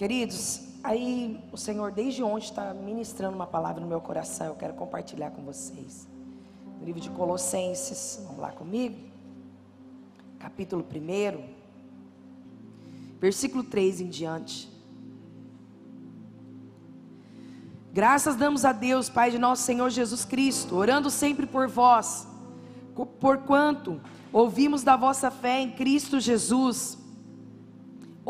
Queridos, aí o Senhor desde ontem está ministrando uma palavra no meu coração, eu quero compartilhar com vocês. No livro de Colossenses, vamos lá comigo? Capítulo 1, versículo 3 em diante. Graças damos a Deus, Pai de nosso Senhor Jesus Cristo, orando sempre por vós, porquanto ouvimos da vossa fé em Cristo Jesus.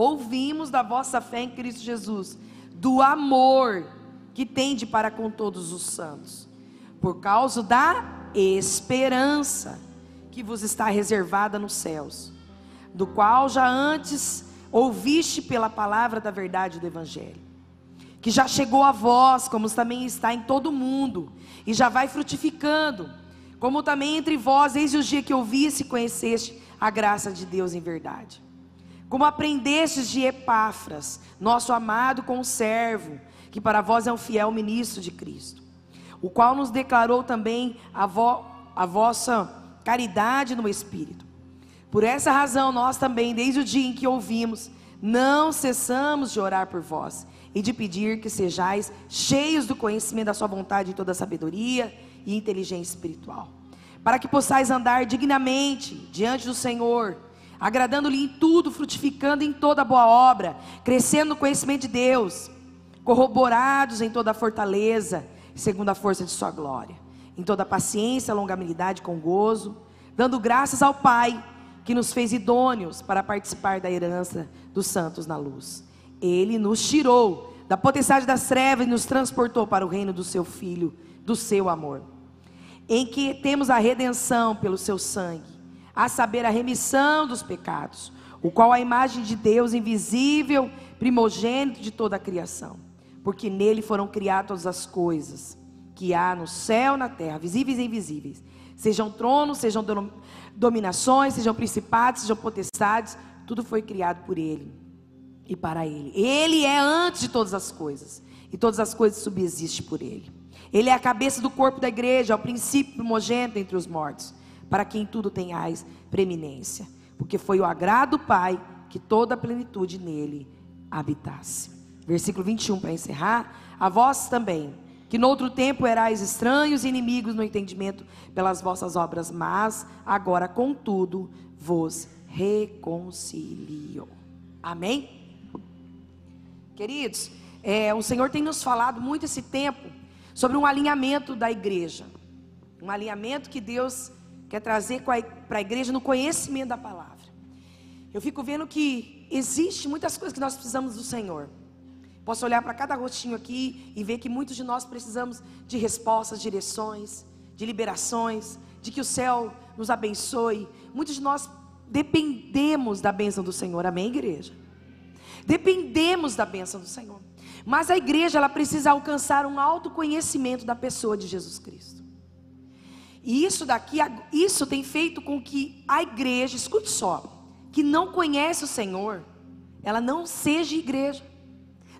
Ouvimos da vossa fé em Cristo Jesus, do amor que tende para com todos os santos, por causa da esperança que vos está reservada nos céus, do qual já antes ouviste pela palavra da verdade do Evangelho que já chegou a vós, como também está em todo o mundo, e já vai frutificando, como também entre vós, desde o dia que ouviste e conheceste a graça de Deus em verdade. Como aprendestes de Epáfras, nosso amado conservo, que para vós é um fiel ministro de Cristo, o qual nos declarou também a, vo, a vossa caridade no Espírito. Por essa razão, nós também, desde o dia em que ouvimos, não cessamos de orar por vós e de pedir que sejais cheios do conhecimento da Sua vontade e toda sabedoria e inteligência espiritual, para que possais andar dignamente diante do Senhor, agradando-lhe em tudo, frutificando em toda boa obra, crescendo no conhecimento de Deus, corroborados em toda a fortaleza, segundo a força de Sua glória, em toda paciência, longanimidade com gozo, dando graças ao Pai que nos fez idôneos para participar da herança dos santos na luz. Ele nos tirou da potestade das trevas e nos transportou para o reino do seu Filho, do seu amor, em que temos a redenção pelo seu sangue, a saber, a remissão dos pecados, o qual a imagem de Deus invisível, primogênito de toda a criação, porque nele foram criadas as coisas que há no céu e na terra, visíveis e invisíveis, sejam tronos, sejam dominações, sejam principados, sejam potestades, tudo foi criado por ele e para Ele. Ele é antes de todas as coisas, e todas as coisas subsistem por Ele. Ele é a cabeça do corpo da igreja, é o princípio primogênito entre os mortos, para quem tudo tenhais preeminência, porque foi o agrado do Pai que toda a plenitude nele habitasse. Versículo 21 para encerrar. A vós também, que no outro tempo erais estranhos e inimigos no entendimento pelas vossas obras, mas agora, contudo, vos reconcilio. Amém? Queridos, é, o Senhor tem nos falado muito esse tempo sobre um alinhamento da igreja. Um alinhamento que Deus quer trazer para a igreja no conhecimento da palavra. Eu fico vendo que existe muitas coisas que nós precisamos do Senhor. Posso olhar para cada rostinho aqui e ver que muitos de nós precisamos de respostas, direções, de liberações, de que o céu nos abençoe. Muitos de nós dependemos da bênção do Senhor. Amém, igreja? Dependemos da bênção do Senhor. Mas a igreja ela precisa alcançar um autoconhecimento da pessoa de Jesus Cristo. E isso daqui, isso tem feito com que a igreja, escute só, que não conhece o Senhor, ela não seja igreja,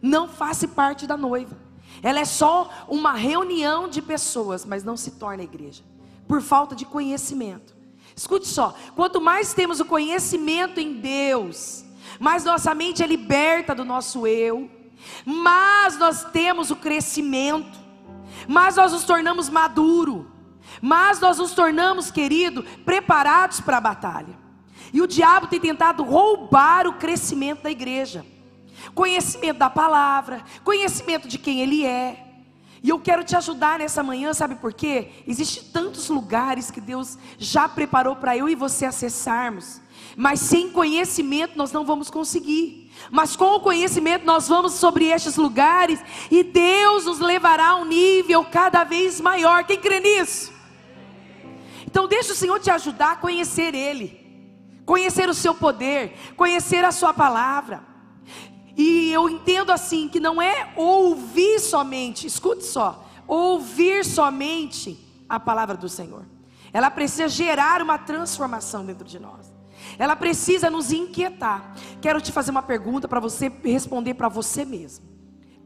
não faça parte da noiva. Ela é só uma reunião de pessoas, mas não se torna igreja, por falta de conhecimento. Escute só, quanto mais temos o conhecimento em Deus, mas nossa mente é liberta do nosso eu, mas nós temos o crescimento, mas nós nos tornamos maduro, mas nós nos tornamos, querido, preparados para a batalha. E o diabo tem tentado roubar o crescimento da igreja. Conhecimento da palavra, conhecimento de quem ele é. E eu quero te ajudar nessa manhã, sabe por quê? Existem tantos lugares que Deus já preparou para eu e você acessarmos. Mas sem conhecimento nós não vamos conseguir. Mas com o conhecimento nós vamos sobre estes lugares e Deus nos levará a um nível cada vez maior. Quem crê nisso? Então deixa o Senhor te ajudar a conhecer Ele, conhecer o seu poder, conhecer a sua palavra. E eu entendo assim que não é ouvir somente, escute só, ouvir somente a palavra do Senhor. Ela precisa gerar uma transformação dentro de nós ela precisa nos inquietar. Quero te fazer uma pergunta para você responder para você mesmo.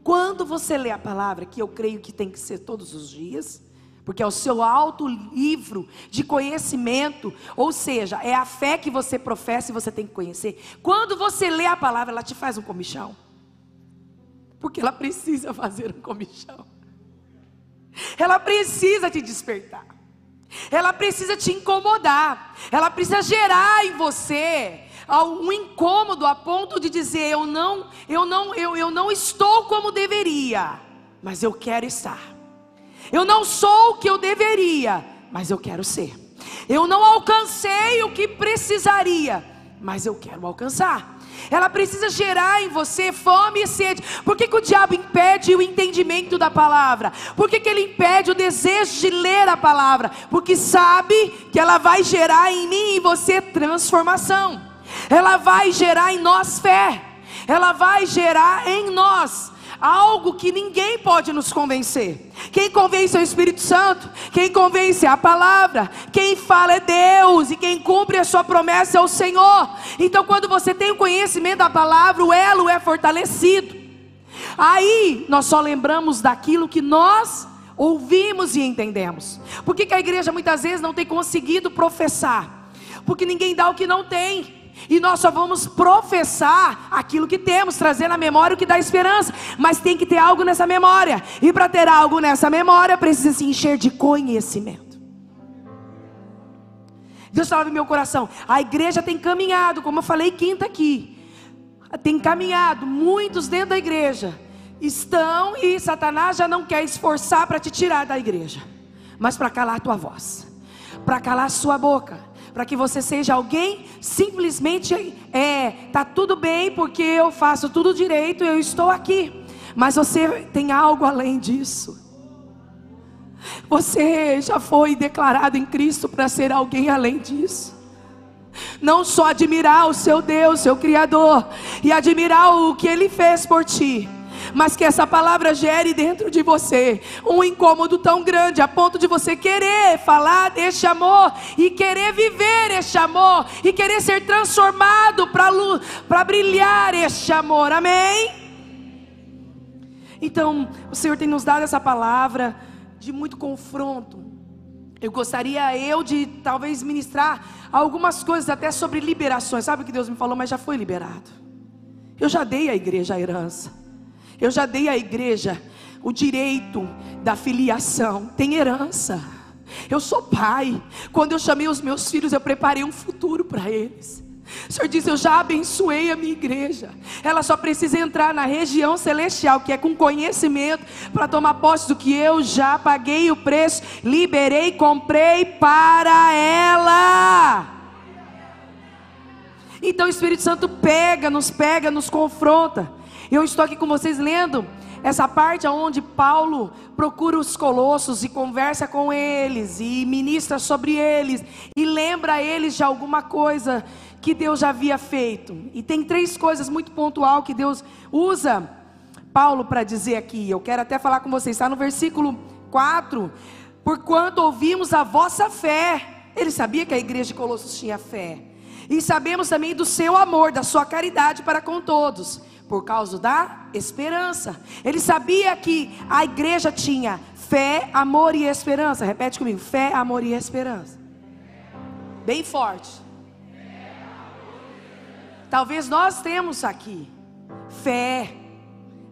Quando você lê a palavra, que eu creio que tem que ser todos os dias, porque é o seu alto livro de conhecimento, ou seja, é a fé que você professa e você tem que conhecer. Quando você lê a palavra, ela te faz um comichão. Porque ela precisa fazer um comichão. Ela precisa te despertar. Ela precisa te incomodar. Ela precisa gerar em você um incômodo a ponto de dizer eu não, eu não, eu, eu não estou como deveria, mas eu quero estar. Eu não sou o que eu deveria, mas eu quero ser. Eu não alcancei o que precisaria, mas eu quero alcançar. Ela precisa gerar em você fome e sede. Por que, que o diabo impede o entendimento da palavra? Por que, que ele impede o desejo de ler a palavra? Porque sabe que ela vai gerar em mim e em você transformação. Ela vai gerar em nós fé. Ela vai gerar em nós algo que ninguém pode nos convencer. Quem convence é o Espírito Santo, quem convence é a palavra, quem fala é Deus e quem cumpre a sua promessa é o Senhor. Então, quando você tem o conhecimento da palavra, o elo é fortalecido. Aí nós só lembramos daquilo que nós ouvimos e entendemos. Por que, que a igreja muitas vezes não tem conseguido professar? Porque ninguém dá o que não tem. E nós só vamos professar aquilo que temos, trazer na memória o que dá esperança. Mas tem que ter algo nessa memória. E para ter algo nessa memória, precisa se encher de conhecimento. Deus falava em meu coração. A igreja tem caminhado, como eu falei quinta aqui. Tem caminhado, muitos dentro da igreja estão e Satanás já não quer esforçar para te tirar da igreja, mas para calar a tua voz, para calar a sua boca para que você seja alguém simplesmente é, tá tudo bem porque eu faço tudo direito, eu estou aqui. Mas você tem algo além disso. Você já foi declarado em Cristo para ser alguém além disso. Não só admirar o seu Deus, seu Criador, e admirar o que Ele fez por ti, mas que essa palavra gere dentro de você um incômodo tão grande a ponto de você querer falar deste amor e querer viver este amor e querer ser transformado para brilhar este amor. Amém? Então, o Senhor tem nos dado essa palavra de muito confronto. Eu gostaria eu de talvez ministrar algumas coisas até sobre liberações. Sabe o que Deus me falou, mas já foi liberado. Eu já dei à igreja a herança. Eu já dei à igreja o direito da filiação, tem herança. Eu sou pai. Quando eu chamei os meus filhos, eu preparei um futuro para eles. O Senhor disse: Eu já abençoei a minha igreja. Ela só precisa entrar na região celestial, que é com conhecimento, para tomar posse do que eu já paguei o preço, liberei, comprei para ela. Então o Espírito Santo pega, nos pega, nos confronta. Eu estou aqui com vocês lendo essa parte onde Paulo procura os colossos e conversa com eles e ministra sobre eles e lembra eles de alguma coisa que Deus já havia feito. E tem três coisas muito pontual que Deus usa Paulo para dizer aqui. Eu quero até falar com vocês, está no versículo 4. Porquanto ouvimos a vossa fé. Ele sabia que a igreja de Colossos tinha fé. E sabemos também do seu amor, da sua caridade para com todos por causa da esperança. Ele sabia que a igreja tinha fé, amor e esperança. Repete comigo: fé, amor e esperança. Bem forte. Talvez nós temos aqui fé,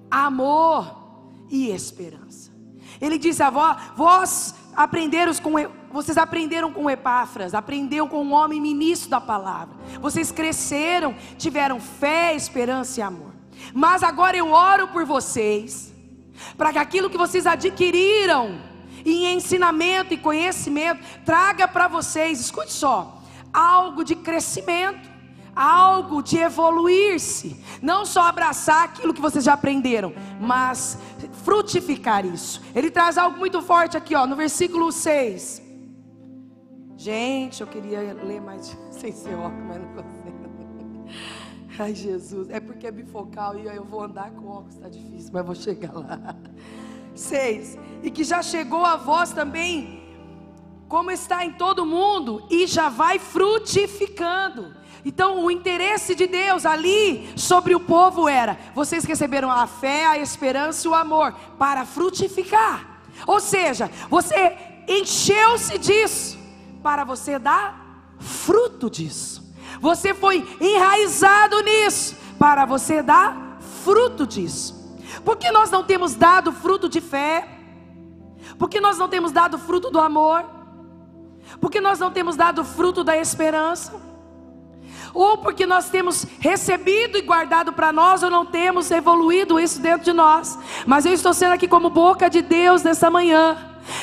amor e esperança. Ele disse a vós, vós aprenderam com vocês aprenderam com Epáfras, aprenderam com um homem ministro da palavra. Vocês cresceram, tiveram fé, esperança e amor. Mas agora eu oro por vocês, para que aquilo que vocês adquiriram em ensinamento e conhecimento traga para vocês, escute só, algo de crescimento, algo de evoluir-se, não só abraçar aquilo que vocês já aprenderam, mas frutificar isso. Ele traz algo muito forte aqui, ó, no versículo 6. Gente, eu queria ler mais sem ser óculos, mas não consigo. Ai, Jesus, é porque é bifocal e eu vou andar com óculos, está difícil, mas vou chegar lá. Seis, e que já chegou a vós também, como está em todo mundo, e já vai frutificando. Então, o interesse de Deus ali sobre o povo era: vocês receberam a fé, a esperança e o amor para frutificar. Ou seja, você encheu-se disso para você dar fruto disso. Você foi enraizado nisso para você dar fruto disso. Por que nós não temos dado fruto de fé? Por que nós não temos dado fruto do amor? Por que nós não temos dado fruto da esperança? Ou porque nós temos recebido e guardado para nós, ou não temos evoluído isso dentro de nós. Mas eu estou sendo aqui como boca de Deus nessa manhã,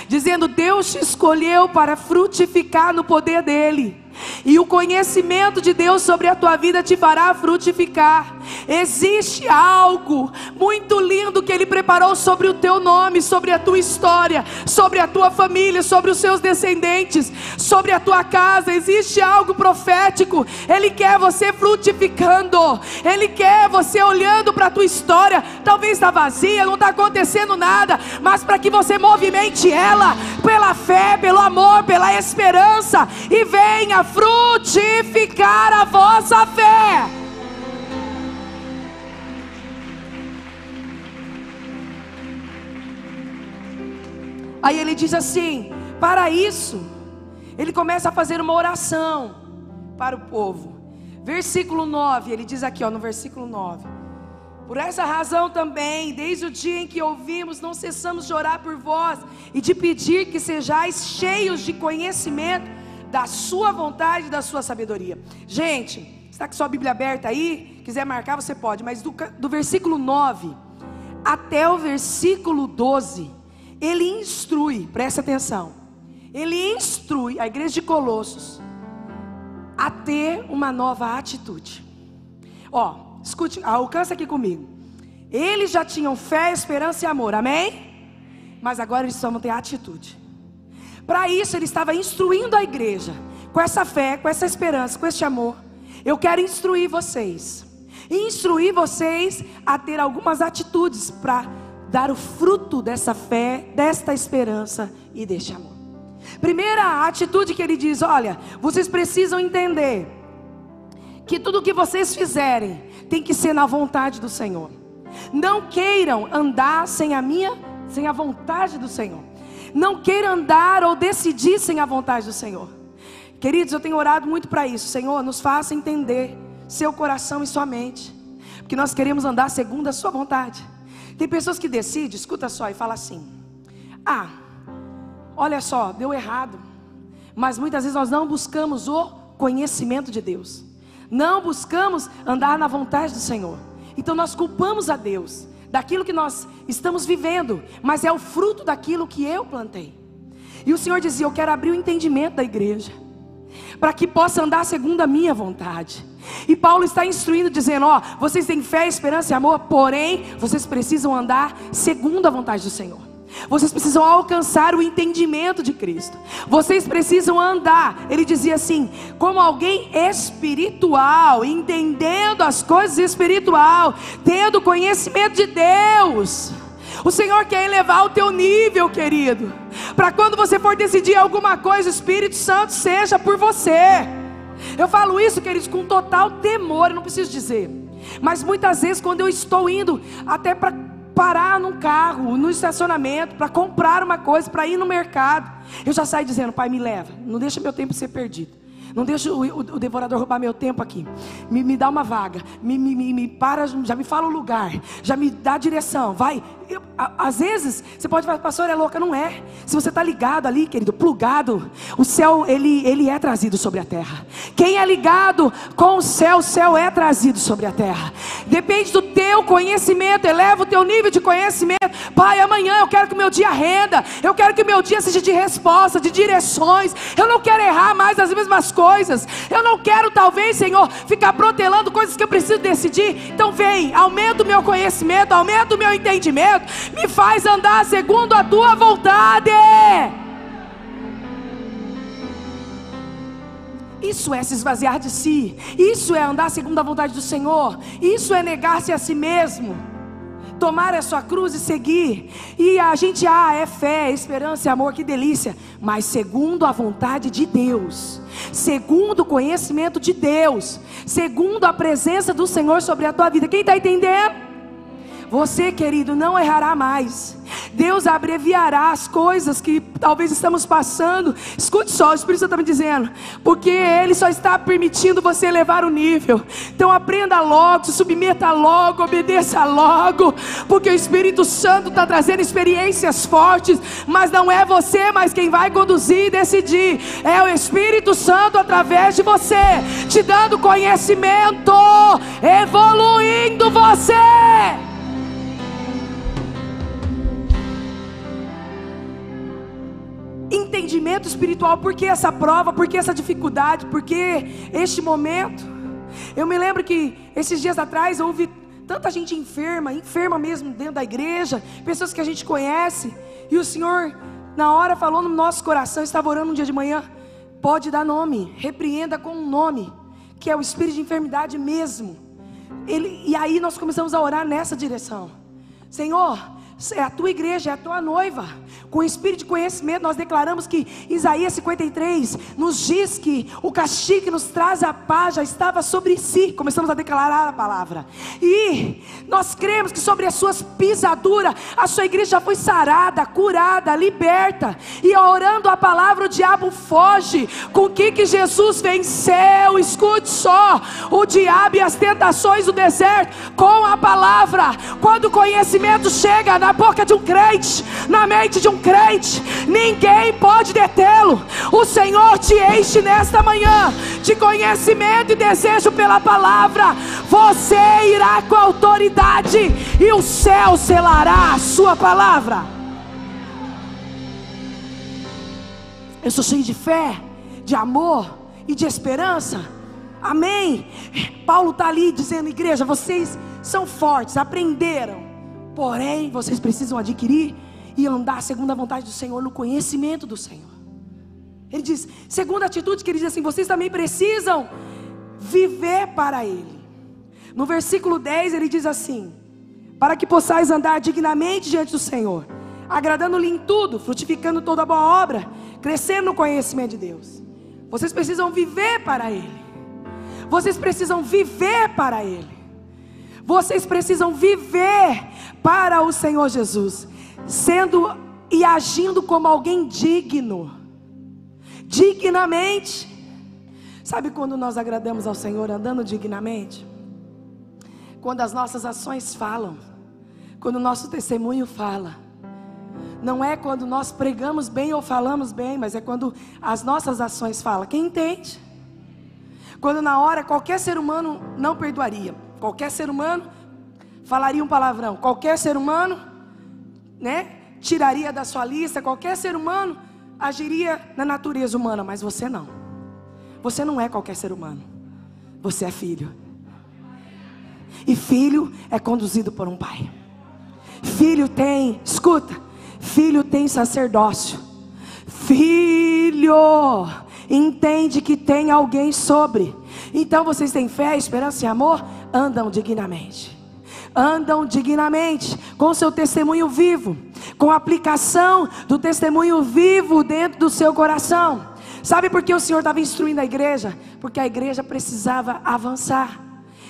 dizendo: Deus te escolheu para frutificar no poder dEle. E o conhecimento de Deus sobre a tua vida te fará frutificar. Existe algo muito lindo que Ele preparou sobre o teu nome, sobre a tua história, sobre a tua família, sobre os seus descendentes, sobre a tua casa. Existe algo profético. Ele quer você frutificando. Ele quer você olhando para a tua história. Talvez está vazia, não está acontecendo nada, mas para que você movimente ela pela fé, pelo amor, pela esperança e venha frutificar a vossa fé. Aí ele diz assim: para isso, ele começa a fazer uma oração para o povo. Versículo 9, ele diz aqui, ó, no versículo 9: Por essa razão também, desde o dia em que ouvimos, não cessamos de orar por vós e de pedir que sejais cheios de conhecimento da sua vontade e da sua sabedoria. Gente, está com sua Bíblia aberta aí? Quiser marcar, você pode, mas do, do versículo 9 até o versículo 12, ele instrui, presta atenção, ele instrui a igreja de Colossos a ter uma nova atitude. Ó, escute, alcança aqui comigo. Eles já tinham fé, esperança e amor, amém? Mas agora eles só vão ter atitude. Para isso, ele estava instruindo a igreja, com essa fé, com essa esperança, com esse amor. Eu quero instruir vocês, instruir vocês a ter algumas atitudes para dar o fruto dessa fé, desta esperança e deste amor. Primeira atitude que ele diz: olha, vocês precisam entender que tudo que vocês fizerem tem que ser na vontade do Senhor. Não queiram andar sem a minha, sem a vontade do Senhor não queira andar ou decidir sem a vontade do Senhor. Queridos, eu tenho orado muito para isso. Senhor, nos faça entender seu coração e sua mente, porque nós queremos andar segundo a sua vontade. Tem pessoas que decidem, escuta só, e fala assim: Ah, olha só, deu errado. Mas muitas vezes nós não buscamos o conhecimento de Deus, não buscamos andar na vontade do Senhor. Então nós culpamos a Deus daquilo que nós estamos vivendo, mas é o fruto daquilo que eu plantei. E o Senhor dizia: Eu quero abrir o entendimento da igreja, para que possa andar segundo a minha vontade. E Paulo está instruindo, dizendo: Ó, vocês têm fé, esperança e amor, porém, vocês precisam andar segundo a vontade do Senhor. Vocês precisam alcançar o entendimento de Cristo. Vocês precisam andar. Ele dizia assim: como alguém espiritual, entendendo as coisas espiritual, tendo conhecimento de Deus. O Senhor quer elevar o teu nível, querido. Para quando você for decidir alguma coisa, o Espírito Santo seja por você. Eu falo isso, queridos, com total temor, eu não preciso dizer. Mas muitas vezes, quando eu estou indo até para parar num carro, no estacionamento, para comprar uma coisa, para ir no mercado. Eu já saio dizendo, pai, me leva, não deixa meu tempo ser perdido. Não deixa o, o, o, devorador roubar meu tempo aqui. Me, me dá uma vaga. Me, me, me, para, já me fala o lugar. Já me dá a direção. Vai. Eu, a, às vezes, você pode falar, pastor, é louca. Não é. Se você está ligado ali, querido, plugado, o céu, ele, ele é trazido sobre a terra. Quem é ligado com o céu, o céu é trazido sobre a terra. Depende do teu conhecimento. Eleva o teu nível de conhecimento. Pai, amanhã eu quero que o meu dia renda. Eu quero que o meu dia seja de resposta, de direções. Eu não quero errar mais as mesmas coisas. Eu não quero, talvez, Senhor, ficar protelando coisas que eu preciso decidir. Então, vem, aumenta o meu conhecimento, aumenta o meu entendimento, me faz andar segundo a tua vontade. Isso é se esvaziar de si, isso é andar segundo a vontade do Senhor, isso é negar-se a si mesmo tomar a sua cruz e seguir. E a gente, ah, é fé, é esperança, é amor, que delícia. Mas segundo a vontade de Deus, segundo o conhecimento de Deus, segundo a presença do Senhor sobre a tua vida. Quem está entendendo? Você, querido, não errará mais. Deus abreviará as coisas que talvez estamos passando. Escute só, o Espírito Santo está me dizendo, porque Ele só está permitindo você elevar o nível. Então aprenda logo, se submeta logo, obedeça logo, porque o Espírito Santo está trazendo experiências fortes, mas não é você, mas quem vai conduzir e decidir é o Espírito Santo através de você, te dando conhecimento, evoluindo você. Entendimento espiritual, por que essa prova, por que essa dificuldade, por que este momento. Eu me lembro que esses dias atrás houve tanta gente enferma, enferma mesmo dentro da igreja, pessoas que a gente conhece, e o Senhor, na hora, falou no nosso coração, estava orando um dia de manhã, pode dar nome, repreenda com um nome, que é o espírito de enfermidade mesmo. Ele, e aí nós começamos a orar nessa direção. Senhor, é a tua igreja, é a tua noiva. Com espírito de conhecimento, nós declaramos que Isaías 53 nos diz que o castigo que nos traz a paz já estava sobre si. Começamos a declarar a palavra. E nós cremos que sobre as suas pisaduras, a sua igreja foi sarada, curada, liberta. E orando a palavra, o diabo foge. Com o que, que Jesus venceu? Escute só: o diabo e as tentações do deserto, com a palavra. Quando o conhecimento chega na na boca de um crente, na mente de um crente, ninguém pode detê-lo. O Senhor te enche nesta manhã de conhecimento e desejo pela palavra. Você irá com autoridade e o céu selará a sua palavra. Eu sou cheio de fé, de amor e de esperança. Amém. Paulo está ali dizendo, igreja, vocês são fortes, aprenderam Porém, vocês precisam adquirir e andar segundo a vontade do Senhor, no conhecimento do Senhor. Ele diz, segunda atitude que ele diz assim: vocês também precisam viver para Ele. No versículo 10 ele diz assim: para que possais andar dignamente diante do Senhor, agradando-lhe em tudo, frutificando toda boa obra, crescendo no conhecimento de Deus. Vocês precisam viver para Ele. Vocês precisam viver para Ele. Vocês precisam viver para o Senhor Jesus, sendo e agindo como alguém digno, dignamente. Sabe quando nós agradamos ao Senhor andando dignamente? Quando as nossas ações falam, quando o nosso testemunho fala. Não é quando nós pregamos bem ou falamos bem, mas é quando as nossas ações falam. Quem entende? Quando na hora qualquer ser humano não perdoaria, qualquer ser humano falaria um palavrão. Qualquer ser humano, né, tiraria da sua lista, qualquer ser humano agiria na natureza humana, mas você não. Você não é qualquer ser humano. Você é filho. E filho é conduzido por um pai. Filho tem, escuta, filho tem sacerdócio. Filho entende que tem alguém sobre. Então vocês têm fé, esperança e amor, andam dignamente andam dignamente, com seu testemunho vivo, com a aplicação do testemunho vivo dentro do seu coração. Sabe por que o Senhor estava instruindo a igreja? Porque a igreja precisava avançar,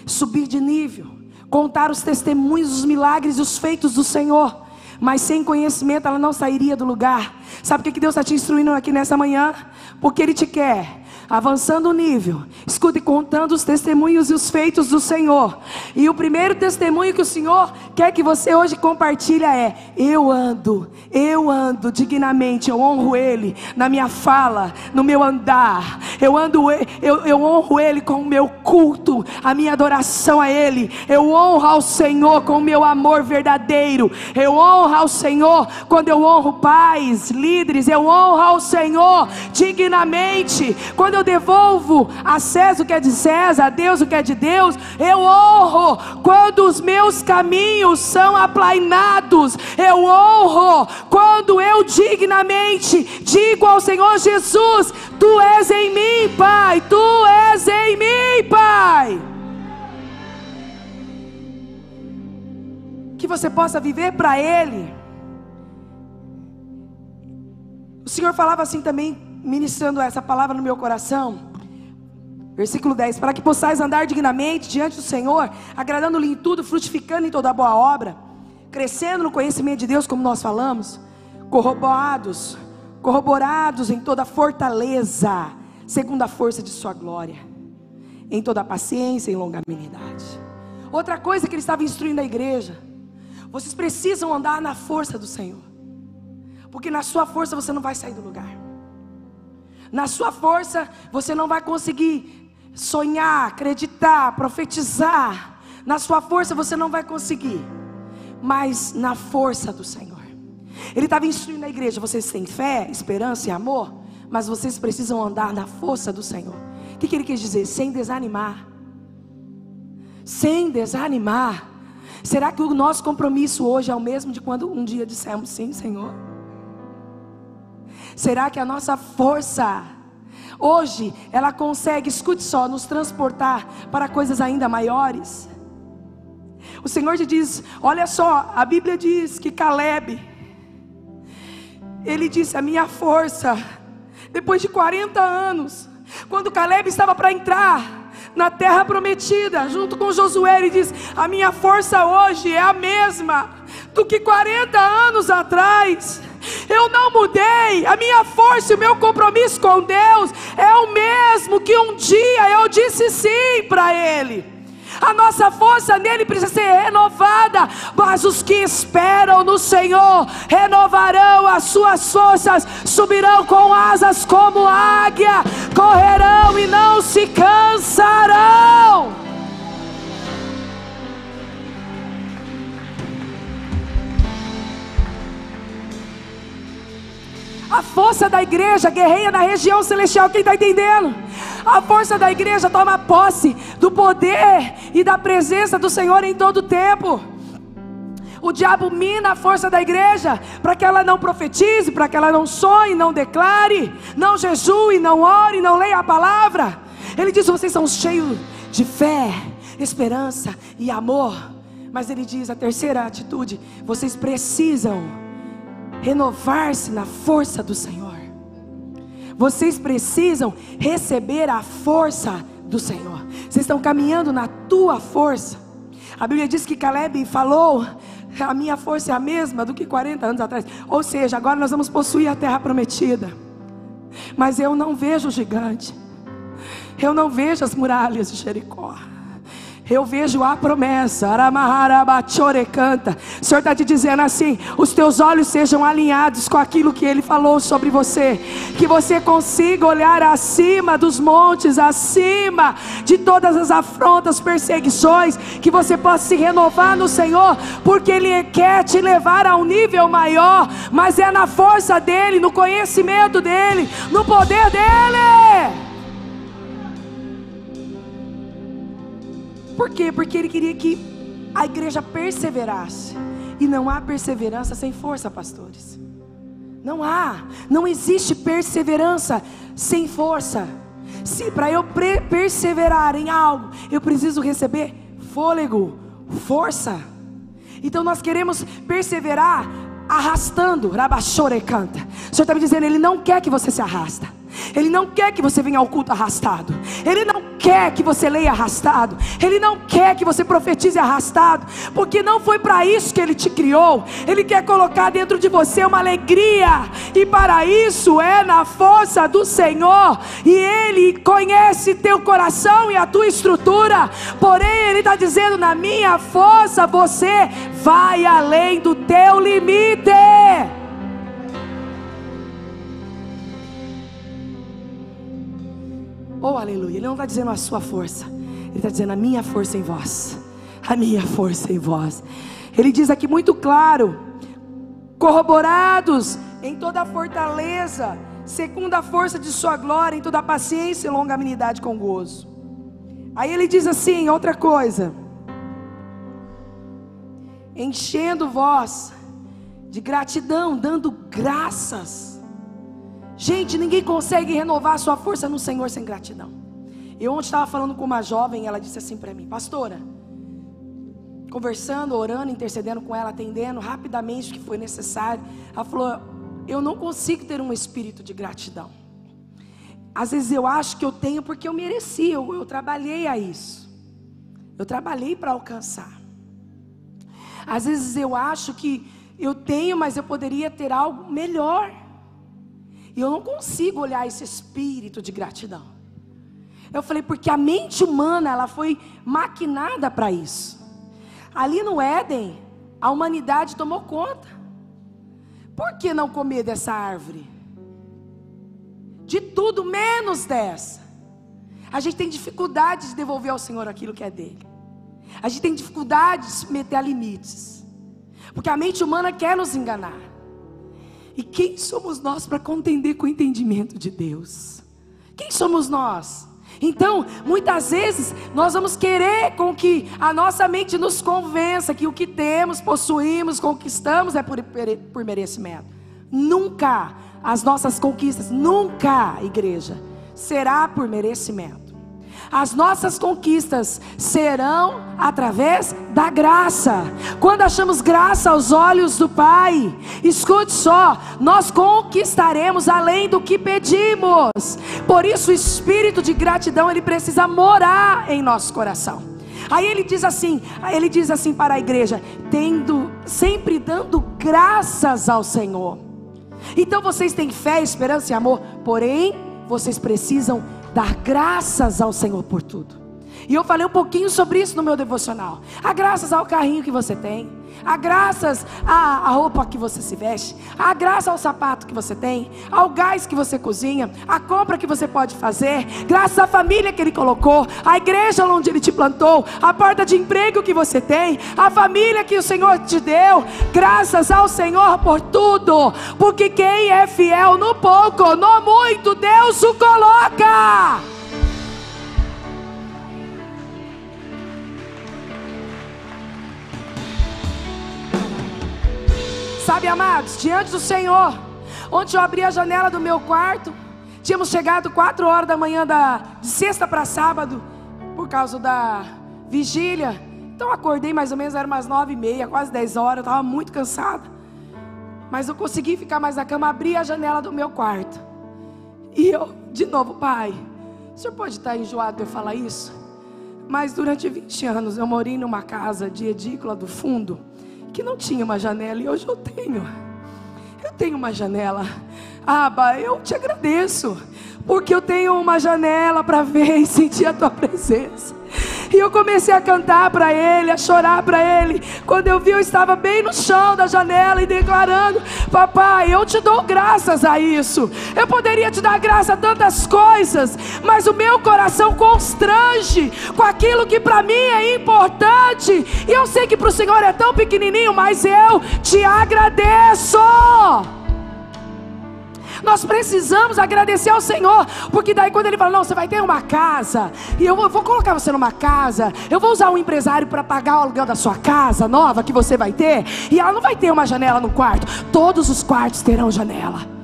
subir de nível, contar os testemunhos, os milagres e os feitos do Senhor. Mas sem conhecimento ela não sairia do lugar. Sabe o que Deus está te instruindo aqui nessa manhã? Porque Ele te quer avançando o nível, escute, contando os testemunhos e os feitos do Senhor. E o primeiro testemunho que o Senhor quer que você hoje compartilha é: eu ando, eu ando dignamente, eu honro Ele na minha fala, no meu andar, eu ando, eu, eu honro Ele com o meu culto, a minha adoração a Ele, eu honro ao Senhor com o meu amor verdadeiro, eu honro ao Senhor quando eu honro pais, líderes, eu honro ao Senhor dignamente, quando eu eu devolvo a César o que é de César, a Deus o que é de Deus, eu honro quando os meus caminhos são aplainados, eu honro quando eu dignamente digo ao Senhor Jesus: Tu és em mim, Pai, Tu és em mim, Pai. Que você possa viver para Ele. O Senhor falava assim também ministrando essa palavra no meu coração. Versículo 10: Para que possais andar dignamente diante do Senhor, agradando-lhe em tudo, frutificando em toda boa obra, crescendo no conhecimento de Deus, como nós falamos, corroborados, corroborados em toda fortaleza, segundo a força de Sua glória, em toda paciência e longanimidade. Outra coisa que ele estava instruindo a igreja: vocês precisam andar na força do Senhor, porque na sua força você não vai sair do lugar, na sua força você não vai conseguir sonhar, acreditar, profetizar, na sua força você não vai conseguir, mas na força do Senhor. Ele estava instruindo a igreja: vocês têm fé, esperança e amor, mas vocês precisam andar na força do Senhor. O que, que ele quis dizer? Sem desanimar. Sem desanimar. Será que o nosso compromisso hoje é o mesmo de quando um dia dissemos sim, Senhor? Será que a nossa força hoje ela consegue, escute só, nos transportar para coisas ainda maiores? O Senhor te diz: olha só, a Bíblia diz que Caleb, ele disse: a minha força, depois de 40 anos, quando Caleb estava para entrar na terra prometida, junto com Josué, ele diz: a minha força hoje é a mesma do que 40 anos atrás. Eu não mudei, a minha força e o meu compromisso com Deus é o mesmo que um dia eu disse sim para Ele. A nossa força nele precisa ser renovada. Mas os que esperam no Senhor renovarão as suas forças, subirão com asas como águia, correrão e não se cansarão. A força da igreja guerreia na região celestial, quem está entendendo? A força da igreja toma posse do poder e da presença do Senhor em todo o tempo. O diabo mina a força da igreja para que ela não profetize, para que ela não sonhe, não declare, não jejue, não ore, não leia a palavra. Ele diz: vocês são cheios de fé, esperança e amor. Mas ele diz a terceira atitude: vocês precisam renovar-se na força do Senhor. Vocês precisam receber a força do Senhor. Vocês estão caminhando na tua força. A Bíblia diz que Caleb falou: a minha força é a mesma do que 40 anos atrás. Ou seja, agora nós vamos possuir a terra prometida. Mas eu não vejo o gigante. Eu não vejo as muralhas de Jericó. Eu vejo a promessa. canta. O Senhor está te dizendo assim: os teus olhos sejam alinhados com aquilo que Ele falou sobre você. Que você consiga olhar acima dos montes, acima de todas as afrontas, perseguições. Que você possa se renovar no Senhor, porque Ele quer te levar a um nível maior. Mas é na força dEle, no conhecimento dEle, no poder dEle. Por quê? Porque ele queria que a igreja perseverasse. E não há perseverança sem força, pastores. Não há, não existe perseverança sem força. Se para eu perseverar em algo, eu preciso receber fôlego, força. Então nós queremos perseverar arrastando, Rabachore canta. O Senhor está me dizendo, Ele não quer que você se arrasta. Ele não quer que você venha ao culto arrastado. Ele não quer que você leia arrastado. Ele não quer que você profetize arrastado. Porque não foi para isso que Ele te criou. Ele quer colocar dentro de você uma alegria. E para isso é na força do Senhor. E Ele conhece teu coração e a tua estrutura. Porém, Ele está dizendo: na minha força você vai além do teu limite. Oh, aleluia. Ele não está dizendo a sua força. Ele está dizendo a minha força em vós. A minha força em vós. Ele diz aqui muito claro: corroborados em toda a fortaleza, segundo a força de sua glória, em toda a paciência e longanimidade com gozo. Aí ele diz assim: outra coisa. Enchendo vós de gratidão, dando graças Gente, ninguém consegue renovar a sua força no Senhor sem gratidão. Eu ontem estava falando com uma jovem, ela disse assim para mim, pastora, conversando, orando, intercedendo com ela, atendendo rapidamente o que foi necessário. Ela falou: Eu não consigo ter um espírito de gratidão. Às vezes eu acho que eu tenho porque eu mereci, eu, eu trabalhei a isso. Eu trabalhei para alcançar. Às vezes eu acho que eu tenho, mas eu poderia ter algo melhor. E eu não consigo olhar esse espírito de gratidão. Eu falei, porque a mente humana, ela foi maquinada para isso. Ali no Éden, a humanidade tomou conta. Por que não comer dessa árvore? De tudo menos dessa. A gente tem dificuldade de devolver ao Senhor aquilo que é dele. A gente tem dificuldade de se meter a limites. Porque a mente humana quer nos enganar. E quem somos nós para contender com o entendimento de Deus? Quem somos nós? Então, muitas vezes, nós vamos querer com que a nossa mente nos convença que o que temos, possuímos, conquistamos é por, por merecimento. Nunca as nossas conquistas, nunca, igreja, será por merecimento. As nossas conquistas serão através da graça. Quando achamos graça aos olhos do Pai, escute só, nós conquistaremos além do que pedimos. Por isso o espírito de gratidão ele precisa morar em nosso coração. Aí ele diz assim, ele diz assim para a igreja, tendo sempre dando graças ao Senhor. Então vocês têm fé, esperança e amor, porém vocês precisam dar graças ao Senhor por tudo. E eu falei um pouquinho sobre isso no meu devocional. A graças ao carrinho que você tem, a graças à, à roupa que você se veste, a graça ao sapato que você tem, ao gás que você cozinha, a compra que você pode fazer, graças à família que Ele colocou, à igreja onde Ele te plantou, a porta de emprego que você tem, a família que o Senhor te deu, graças ao Senhor por tudo, porque quem é fiel no pouco, no muito, Deus o coloca. Sabe, amados, diante do Senhor, ontem eu abri a janela do meu quarto, tínhamos chegado quatro horas da manhã da, de sexta para sábado, por causa da vigília. Então acordei mais ou menos, era umas nove e meia, quase dez horas, eu estava muito cansada. Mas eu consegui ficar mais na cama, abri a janela do meu quarto. E eu, de novo, pai, o senhor pode estar enjoado de eu falar isso? Mas durante 20 anos eu morei numa casa de edícula do fundo que não tinha uma janela e hoje eu tenho. Eu tenho uma janela. Aba, eu te agradeço, porque eu tenho uma janela para ver e sentir a tua presença. E eu comecei a cantar para ele, a chorar para ele. Quando eu vi, eu estava bem no chão da janela e declarando: Papai, eu te dou graças a isso. Eu poderia te dar graça a tantas coisas, mas o meu coração constrange com aquilo que para mim é importante. E eu sei que para o Senhor é tão pequenininho, mas eu te agradeço. Nós precisamos agradecer ao Senhor, porque daí quando Ele fala, não, você vai ter uma casa, e eu vou, colocar você numa casa, eu vou usar um empresário para pagar o aluguel da sua casa nova que você vai ter, e ela não vai ter uma janela no quarto, todos os quartos terão janela.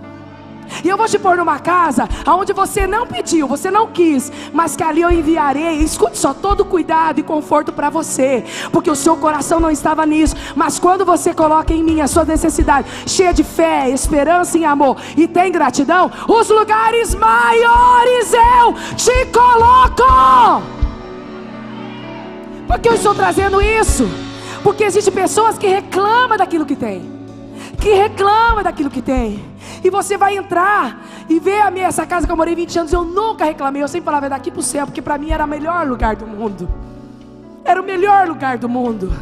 E eu vou te pôr numa casa onde você não pediu, você não quis, mas que ali eu enviarei. Escute só todo cuidado e conforto para você, porque o seu coração não estava nisso. Mas quando você coloca em mim a sua necessidade, cheia de fé, esperança e amor, e tem gratidão, os lugares maiores eu te coloco. Por que eu estou trazendo isso? Porque existem pessoas que reclamam daquilo que tem, que reclamam daquilo que tem. E você vai entrar e ver a minha, essa casa que eu morei 20 anos. Eu nunca reclamei, eu sempre falava é daqui para o céu, porque para mim era o melhor lugar do mundo. Era o melhor lugar do mundo.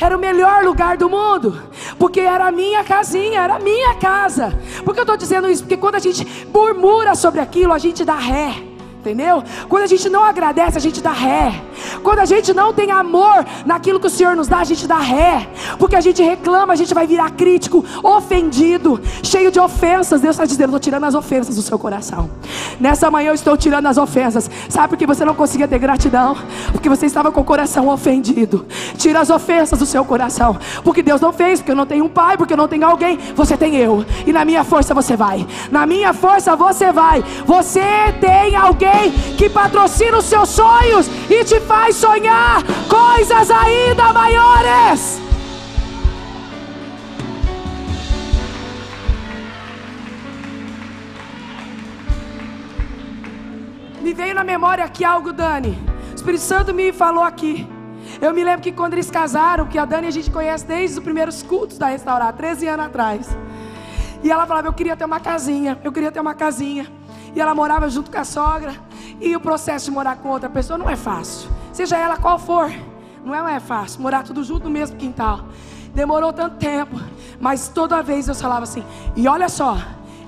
Era o melhor lugar do mundo, porque era a minha casinha, era a minha casa. Por que eu estou dizendo isso? Porque quando a gente murmura sobre aquilo, a gente dá ré. Entendeu? Quando a gente não agradece, a gente dá ré. Quando a gente não tem amor naquilo que o Senhor nos dá, a gente dá ré. Porque a gente reclama, a gente vai virar crítico, ofendido, cheio de ofensas. Deus está dizendo: estou tirando as ofensas do seu coração. Nessa manhã eu estou tirando as ofensas. Sabe por que você não conseguia ter gratidão? Porque você estava com o coração ofendido. Tira as ofensas do seu coração. Porque Deus não fez, porque eu não tenho um pai, porque eu não tenho alguém. Você tem eu. E na minha força você vai. Na minha força você vai. Você tem alguém alguém que patrocina os seus sonhos e te faz sonhar coisas ainda maiores. Me veio na memória aqui algo, Dani. O Espírito Santo me falou aqui. Eu me lembro que quando eles casaram, que a Dani a gente conhece desde os primeiros cultos da Restaurar, 13 anos atrás. E ela falava: Eu queria ter uma casinha, eu queria ter uma casinha. E ela morava junto com a sogra. E o processo de morar com outra pessoa não é fácil. Seja ela qual for, não é, não é fácil. Morar tudo junto no mesmo quintal. Demorou tanto tempo. Mas toda vez eu falava assim: E olha só,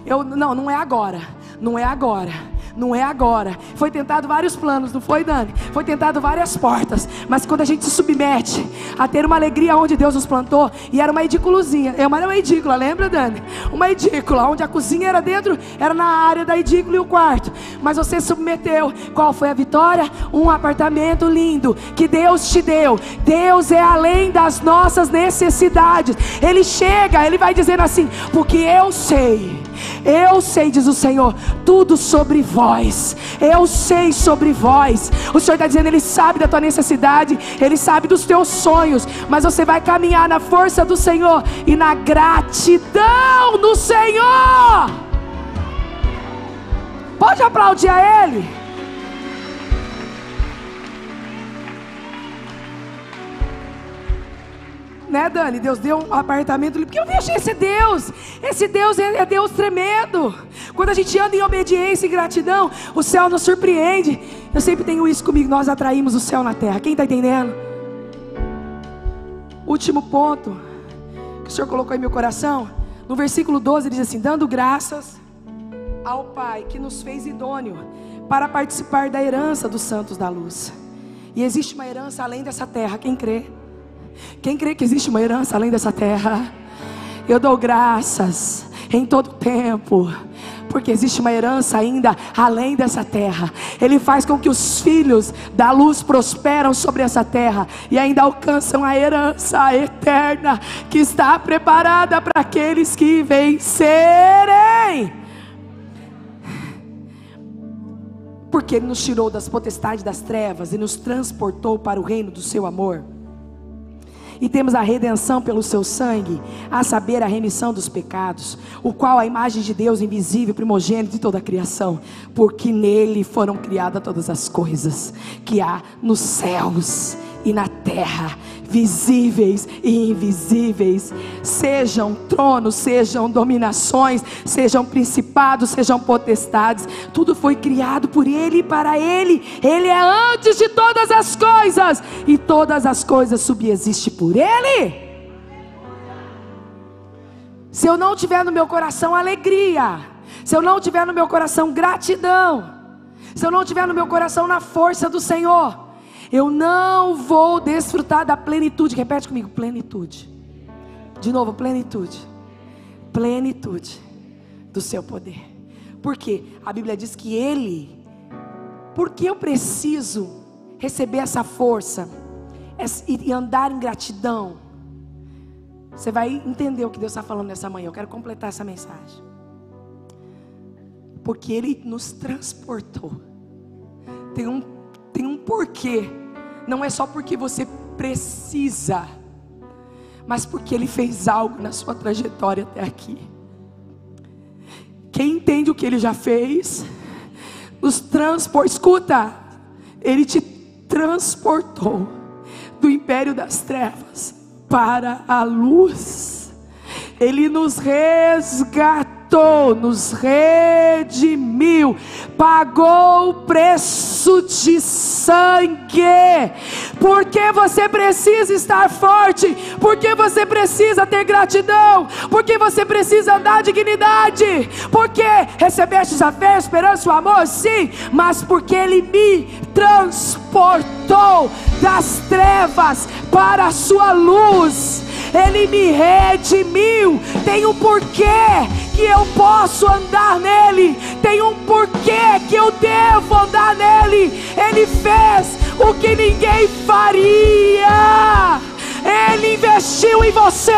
eu não, não é agora. Não é agora não é agora. Foi tentado vários planos, não foi, Dani? Foi tentado várias portas, mas quando a gente se submete a ter uma alegria onde Deus nos plantou, e era uma edículozinha, é uma edícula, lembra, Dani? Uma edícula, onde a cozinha era dentro, era na área da edícula e o quarto, mas você submeteu. Qual foi a vitória? Um apartamento lindo que Deus te deu. Deus é além das nossas necessidades. Ele chega, ele vai dizendo assim: porque eu sei eu sei, diz o Senhor, tudo sobre vós. Eu sei sobre vós. O Senhor está dizendo, Ele sabe da tua necessidade, Ele sabe dos teus sonhos, mas você vai caminhar na força do Senhor e na gratidão no Senhor. Pode aplaudir a Ele. Né, Dani? Deus deu um apartamento porque eu vejo esse Deus. Esse Deus é, é Deus tremendo. Quando a gente anda em obediência e gratidão, o céu nos surpreende. Eu sempre tenho isso comigo. Nós atraímos o céu na terra. Quem está entendendo? Último ponto que o Senhor colocou em meu coração. No versículo 12 ele diz assim: dando graças ao Pai que nos fez idôneo para participar da herança dos santos da luz. E existe uma herança além dessa terra, quem crê? Quem crê que existe uma herança além dessa terra? Eu dou graças em todo tempo, porque existe uma herança ainda além dessa terra. Ele faz com que os filhos da luz prosperam sobre essa terra e ainda alcançam a herança eterna que está preparada para aqueles que vencerem. Porque Ele nos tirou das potestades das trevas e nos transportou para o reino do Seu amor e temos a redenção pelo seu sangue, a saber, a remissão dos pecados, o qual a imagem de Deus invisível, primogênito de toda a criação, porque nele foram criadas todas as coisas que há nos céus e na terra, visíveis e invisíveis, sejam tronos, sejam dominações, sejam principados, sejam potestades, tudo foi criado por Ele e para Ele, Ele é antes de todas as coisas, e todas as coisas subsistem por Ele. Se eu não tiver no meu coração alegria, se eu não tiver no meu coração gratidão, se eu não tiver no meu coração na força do Senhor, eu não vou desfrutar da plenitude. Repete comigo: plenitude. De novo, plenitude. Plenitude do seu poder. Porque a Bíblia diz que Ele, porque eu preciso receber essa força e andar em gratidão. Você vai entender o que Deus está falando nessa manhã. Eu quero completar essa mensagem. Porque Ele nos transportou. Tem um porquê não é só porque você precisa, mas porque Ele fez algo na sua trajetória até aqui. Quem entende o que Ele já fez, nos transportou, escuta, Ele te transportou do império das trevas para a luz, Ele nos resgatou resgatou, nos redimiu, pagou o preço de sangue. Porque você precisa estar forte, porque você precisa ter gratidão, porque você precisa andar dignidade, porque recebeste a fé, a esperança, o amor, sim, mas porque Ele me transportou das trevas para a sua luz. Ele me redimiu. Tem um porquê que eu posso andar nele. Tem um porquê que eu devo andar nele. Ele fez o que ninguém faria. Ele investiu em você,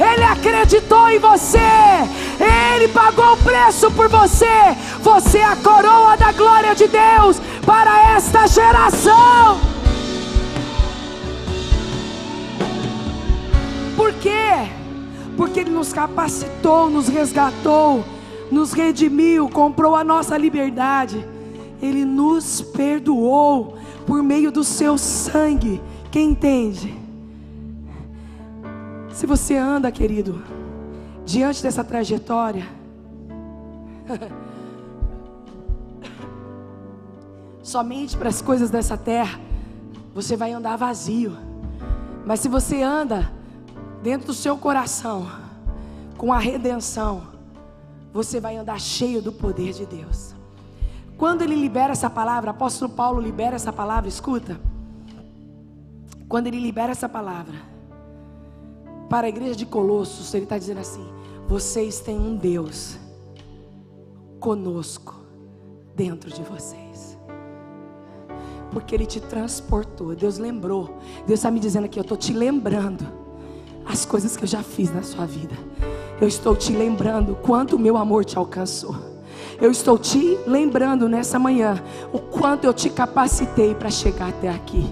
Ele acreditou em você, Ele pagou o preço por você. Você é a coroa da glória de Deus para esta nos capacitou, nos resgatou, nos redimiu, comprou a nossa liberdade. Ele nos perdoou por meio do seu sangue Quem entende? Se você anda, querido, diante dessa trajetória, somente para as coisas dessa terra, você vai andar vazio. Mas se você anda dentro do seu coração, com a redenção, você vai andar cheio do poder de Deus. Quando ele libera essa palavra, apóstolo Paulo libera essa palavra, escuta. Quando ele libera essa palavra para a igreja de Colossos, ele está dizendo assim: vocês têm um Deus conosco dentro de vocês. Porque Ele te transportou. Deus lembrou. Deus está me dizendo aqui: eu estou te lembrando as coisas que eu já fiz na sua vida. Eu estou te lembrando quanto meu amor te alcançou. Eu estou te lembrando nessa manhã o quanto eu te capacitei para chegar até aqui.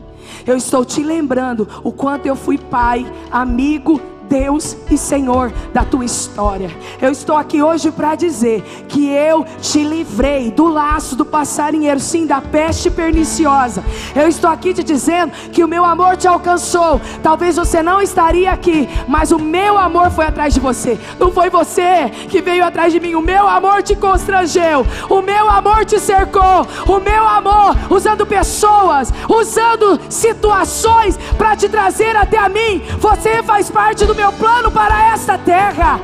Eu estou te lembrando o quanto eu fui pai, amigo Deus e Senhor da tua história. Eu estou aqui hoje para dizer que eu te livrei do laço do passarinheiro, sim, da peste perniciosa. Eu estou aqui te dizendo que o meu amor te alcançou. Talvez você não estaria aqui, mas o meu amor foi atrás de você. Não foi você que veio atrás de mim. O meu amor te constrangeu. O meu amor te cercou. O meu amor, usando pessoas, usando situações para te trazer até a mim. Você faz parte do meu plano para esta terra.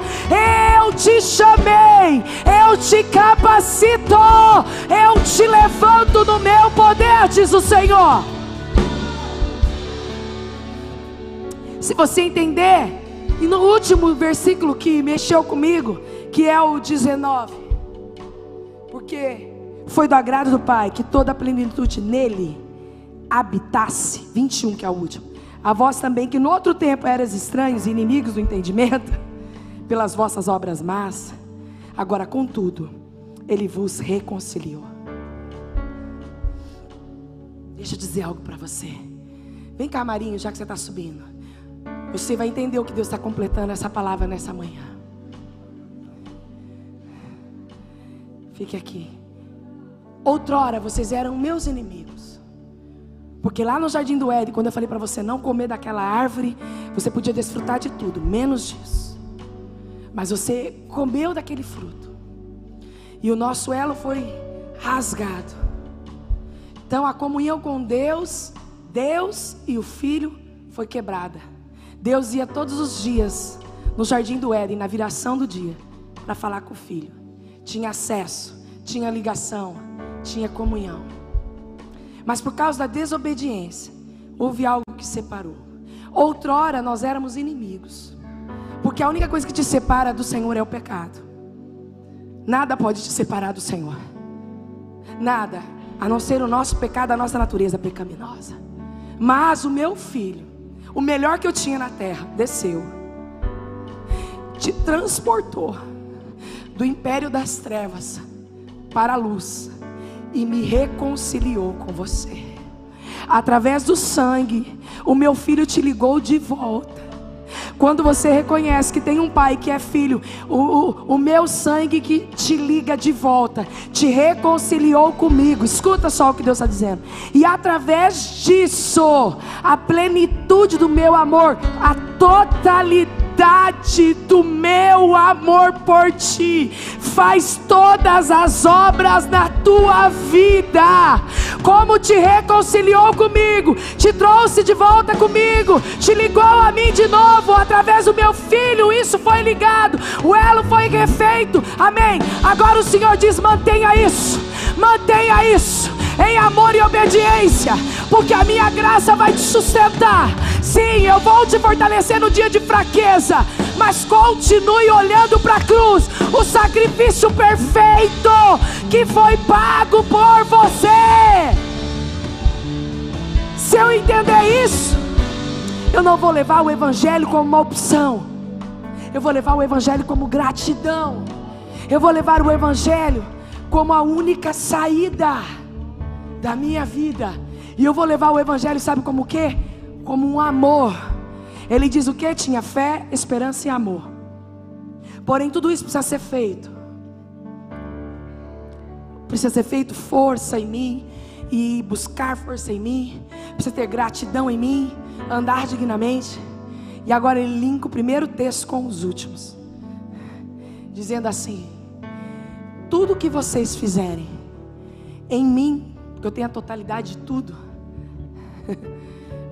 Eu te chamei, eu te capacito, eu te levanto no meu poder, diz o Senhor. Se você entender, e no último versículo que mexeu comigo, que é o 19, porque foi do agrado do Pai que toda a plenitude nele habitasse. 21, que é o último a vós também, que no outro tempo eras estranhos e inimigos do entendimento, pelas vossas obras más, agora, contudo, Ele vos reconciliou. Deixa eu dizer algo para você. Vem cá, Marinho, já que você está subindo. Você vai entender o que Deus está completando essa palavra nessa manhã. Fique aqui. Outrora vocês eram meus inimigos. Porque lá no jardim do Éden, quando eu falei para você não comer daquela árvore, você podia desfrutar de tudo, menos disso. Mas você comeu daquele fruto. E o nosso elo foi rasgado. Então a comunhão com Deus, Deus e o Filho foi quebrada. Deus ia todos os dias no jardim do Éden, na viração do dia, para falar com o Filho. Tinha acesso, tinha ligação, tinha comunhão. Mas por causa da desobediência, houve algo que separou. Outrora nós éramos inimigos. Porque a única coisa que te separa do Senhor é o pecado. Nada pode te separar do Senhor. Nada, a não ser o nosso pecado, a nossa natureza pecaminosa. Mas o meu filho, o melhor que eu tinha na terra, desceu, te transportou do império das trevas para a luz e me reconciliou com você. Através do sangue, o meu filho te ligou de volta. Quando você reconhece que tem um pai que é filho, o, o, o, meu sangue que te liga de volta, te reconciliou comigo. Escuta só o que Deus está dizendo. E através disso, a plenitude do meu amor, a totalidade do meu amor por ti faz todas as obras na tua vida. Como te reconciliou comigo, te trouxe de volta comigo, te ligou a mim de novo através do meu filho. Isso foi ligado, o elo foi refeito. Amém. Agora o Senhor diz: mantenha isso, mantenha isso em amor e obediência, porque a minha graça vai te sustentar. Sim, eu vou te fortalecer no dia de fraqueza, mas continue olhando para a cruz, o sacrifício perfeito que foi pago por você. Se eu entender isso, eu não vou levar o Evangelho como uma opção, eu vou levar o Evangelho como gratidão, eu vou levar o Evangelho como a única saída da minha vida. E eu vou levar o Evangelho, sabe como o quê? Como um amor. Ele diz o que? Tinha fé, esperança e amor. Porém, tudo isso precisa ser feito. Precisa ser feito força em mim. E buscar força em mim. Precisa ter gratidão em mim. andar dignamente. E agora ele linka o primeiro texto com os últimos, dizendo assim: tudo que vocês fizerem em mim, porque eu tenho a totalidade de tudo,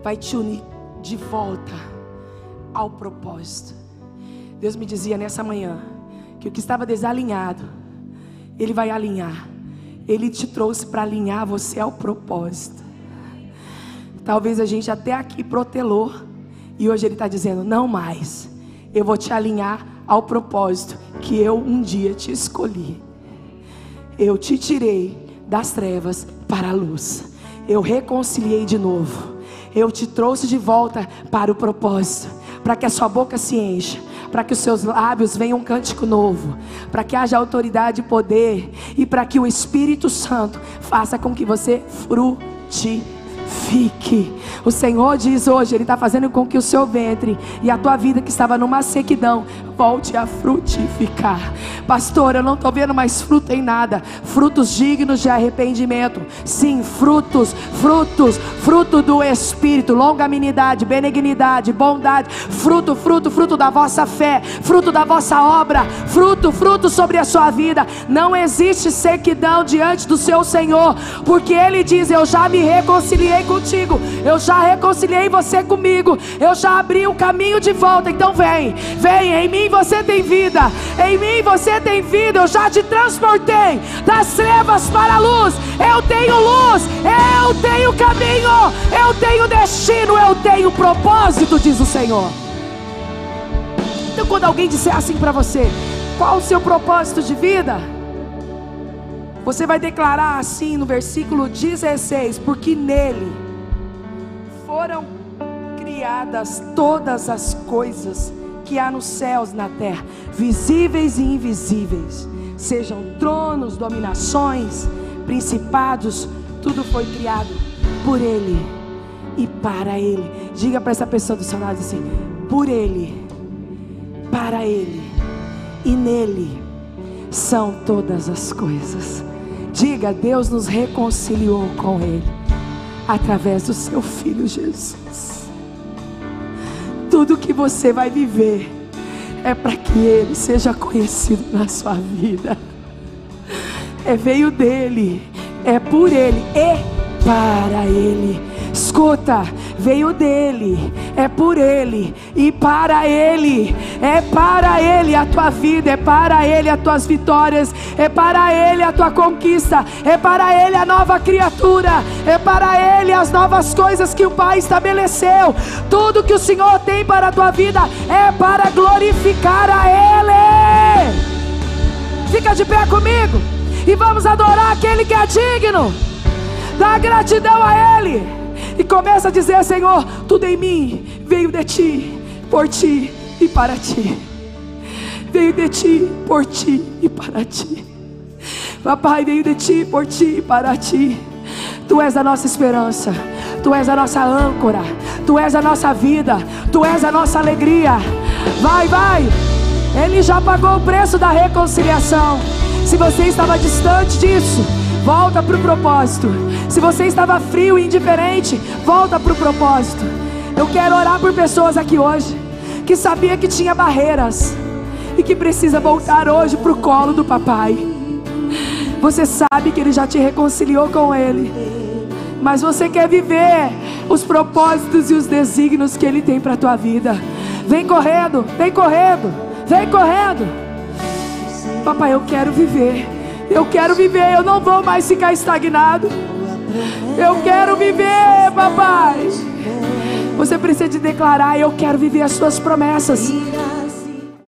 vai te unir de volta ao propósito. Deus me dizia nessa manhã que o que estava desalinhado, Ele vai alinhar. Ele te trouxe para alinhar você ao propósito. Talvez a gente até aqui protelou. E hoje Ele está dizendo: não mais. Eu vou te alinhar ao propósito que eu um dia te escolhi. Eu te tirei das trevas para a luz. Eu reconciliei de novo. Eu te trouxe de volta para o propósito, para que a sua boca se encha, para que os seus lábios venham um cântico novo, para que haja autoridade e poder, e para que o Espírito Santo faça com que você frutifique frutifique. O Senhor diz hoje, Ele está fazendo com que o seu ventre e a tua vida que estava numa sequidão volte a frutificar. Pastor, eu não estou vendo mais fruto em nada. Frutos dignos de arrependimento. Sim, frutos, frutos, fruto do Espírito, longanimidade, benignidade, bondade, fruto, fruto, fruto da vossa fé, fruto da vossa obra, fruto, fruto sobre a sua vida. Não existe sequidão diante do seu Senhor, porque Ele diz: Eu já me reconciliei contigo, eu já reconciliei você comigo, eu já abri o caminho de volta. Então vem, vem, em mim você tem vida, em mim você tem vida. Eu já te transportei das trevas para a luz. Eu tenho luz, eu tenho caminho, eu tenho destino, eu tenho propósito, diz o Senhor. Então, quando alguém disser assim para você, qual o seu propósito de vida? Você vai declarar assim no versículo 16: Porque nele foram criadas todas as coisas que há nos céus e na terra, visíveis e invisíveis, sejam tronos, dominações, principados, tudo foi criado por Ele e para Ele. Diga para essa pessoa do seu lado assim: por Ele, para Ele e nele são todas as coisas. Diga, Deus nos reconciliou com Ele através do Seu Filho Jesus. Tudo que você vai viver é para que Ele seja conhecido na sua vida. É veio dele, é por Ele e para Ele. Escuta, veio dele, é por ele e para ele, é para ele a tua vida, é para ele as tuas vitórias, é para ele a tua conquista, é para ele a nova criatura, é para ele as novas coisas que o Pai estabeleceu. Tudo que o Senhor tem para a tua vida é para glorificar a ele. Fica de pé comigo e vamos adorar aquele que é digno. Dá gratidão a ele e começa a dizer: Senhor, tudo em mim veio de ti, por ti e para ti. Veio de ti, por ti e para ti. Papai, veio de ti, por ti e para ti. Tu és a nossa esperança, Tu és a nossa âncora, Tu és a nossa vida, Tu és a nossa alegria. Vai, vai. Ele já pagou o preço da reconciliação. Se você estava distante disso, volta para o propósito. Se você estava frio e indiferente, volta para o propósito. Eu quero orar por pessoas aqui hoje que sabia que tinha barreiras e que precisa voltar hoje para o colo do papai. Você sabe que ele já te reconciliou com ele, mas você quer viver os propósitos e os desígnios que ele tem para a tua vida. Vem correndo, vem correndo, vem correndo. Papai, eu quero viver. Eu quero viver, eu não vou mais ficar estagnado. Eu quero viver, papai. Você precisa de declarar: Eu quero viver as suas promessas.